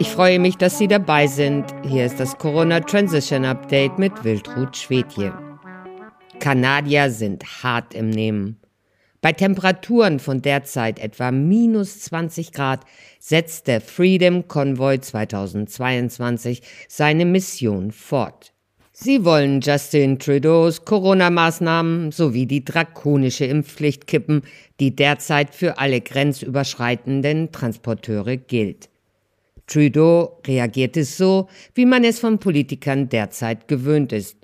Ich freue mich, dass Sie dabei sind. Hier ist das Corona Transition Update mit Wildrut Schwedje. Kanadier sind hart im Nehmen. Bei Temperaturen von derzeit etwa minus 20 Grad setzt der Freedom Convoy 2022 seine Mission fort. Sie wollen Justin Trudeaus Corona-Maßnahmen sowie die drakonische Impfpflicht kippen, die derzeit für alle grenzüberschreitenden Transporteure gilt. Trudeau reagierte so, wie man es von Politikern derzeit gewöhnt ist.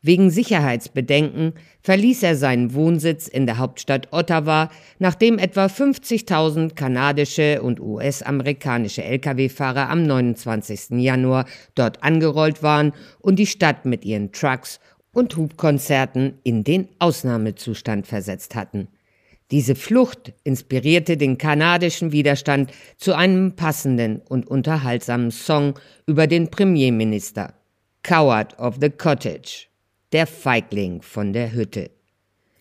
Wegen Sicherheitsbedenken verließ er seinen Wohnsitz in der Hauptstadt Ottawa, nachdem etwa 50.000 kanadische und US-amerikanische Lkw-Fahrer am 29. Januar dort angerollt waren und die Stadt mit ihren Trucks und Hubkonzerten in den Ausnahmezustand versetzt hatten. Diese Flucht inspirierte den kanadischen Widerstand zu einem passenden und unterhaltsamen Song über den Premierminister, Coward of the Cottage, der Feigling von der Hütte.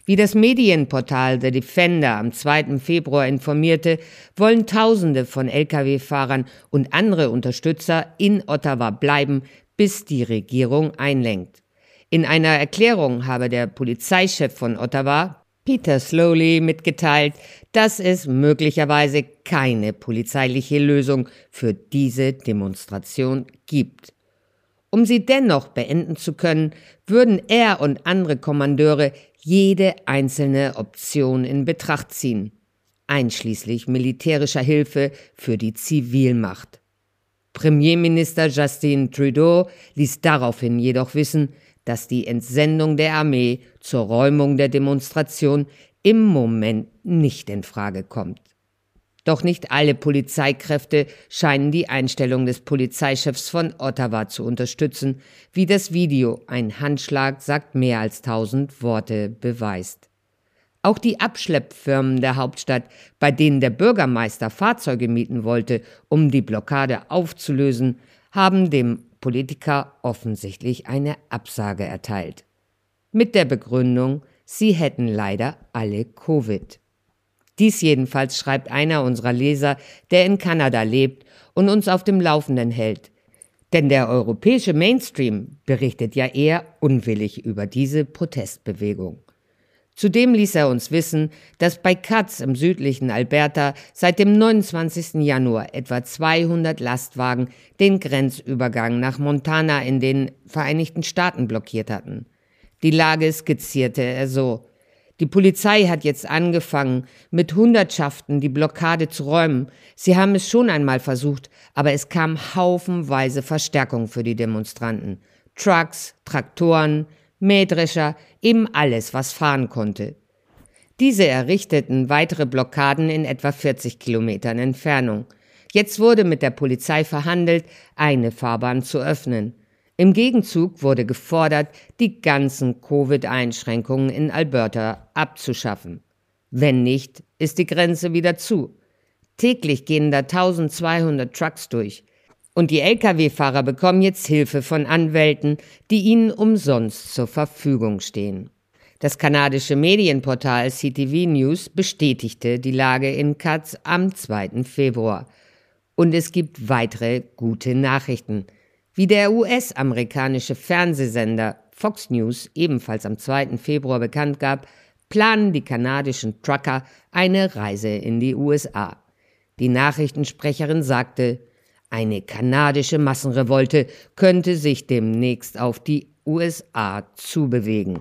Wie das Medienportal The Defender am 2. Februar informierte, wollen Tausende von Lkw-Fahrern und andere Unterstützer in Ottawa bleiben, bis die Regierung einlenkt. In einer Erklärung habe der Polizeichef von Ottawa, Peter Slowly mitgeteilt, dass es möglicherweise keine polizeiliche Lösung für diese Demonstration gibt. Um sie dennoch beenden zu können, würden er und andere Kommandeure jede einzelne Option in Betracht ziehen, einschließlich militärischer Hilfe für die Zivilmacht. Premierminister Justin Trudeau ließ daraufhin jedoch wissen, dass die Entsendung der Armee zur Räumung der Demonstration im Moment nicht in Frage kommt. Doch nicht alle Polizeikräfte scheinen die Einstellung des Polizeichefs von Ottawa zu unterstützen, wie das Video Ein Handschlag sagt mehr als tausend Worte beweist. Auch die Abschleppfirmen der Hauptstadt, bei denen der Bürgermeister Fahrzeuge mieten wollte, um die Blockade aufzulösen, haben dem Politiker offensichtlich eine Absage erteilt. Mit der Begründung, sie hätten leider alle Covid. Dies jedenfalls schreibt einer unserer Leser, der in Kanada lebt und uns auf dem Laufenden hält. Denn der europäische Mainstream berichtet ja eher unwillig über diese Protestbewegung. Zudem ließ er uns wissen, dass bei Katz im südlichen Alberta seit dem 29. Januar etwa 200 Lastwagen den Grenzübergang nach Montana in den Vereinigten Staaten blockiert hatten. Die Lage skizzierte er so. Die Polizei hat jetzt angefangen, mit Hundertschaften die Blockade zu räumen. Sie haben es schon einmal versucht, aber es kam haufenweise Verstärkung für die Demonstranten. Trucks, Traktoren, Mähdrescher, eben alles, was fahren konnte. Diese errichteten weitere Blockaden in etwa 40 Kilometern Entfernung. Jetzt wurde mit der Polizei verhandelt, eine Fahrbahn zu öffnen. Im Gegenzug wurde gefordert, die ganzen Covid-Einschränkungen in Alberta abzuschaffen. Wenn nicht, ist die Grenze wieder zu. Täglich gehen da 1200 Trucks durch. Und die Lkw-Fahrer bekommen jetzt Hilfe von Anwälten, die ihnen umsonst zur Verfügung stehen. Das kanadische Medienportal CTV News bestätigte die Lage in Katz am 2. Februar. Und es gibt weitere gute Nachrichten. Wie der US-amerikanische Fernsehsender Fox News ebenfalls am 2. Februar bekannt gab, planen die kanadischen Trucker eine Reise in die USA. Die Nachrichtensprecherin sagte, eine kanadische Massenrevolte könnte sich demnächst auf die USA zubewegen.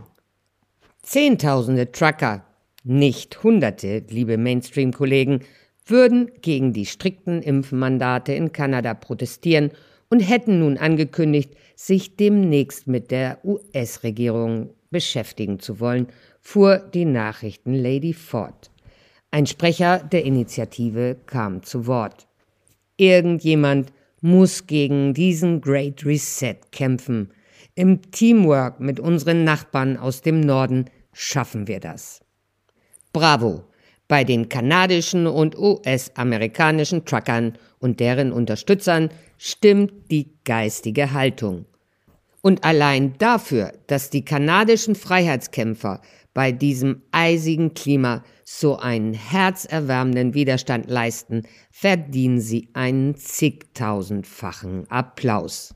Zehntausende Trucker, nicht Hunderte, liebe Mainstream-Kollegen, würden gegen die strikten Impfmandate in Kanada protestieren und hätten nun angekündigt, sich demnächst mit der US-Regierung beschäftigen zu wollen, fuhr die Nachrichtenlady fort. Ein Sprecher der Initiative kam zu Wort. Irgendjemand muss gegen diesen Great Reset kämpfen. Im Teamwork mit unseren Nachbarn aus dem Norden schaffen wir das. Bravo! Bei den kanadischen und US-amerikanischen Truckern und deren Unterstützern stimmt die geistige Haltung. Und allein dafür, dass die kanadischen Freiheitskämpfer bei diesem eisigen Klima so einen herzerwärmenden Widerstand leisten, verdienen sie einen zigtausendfachen Applaus.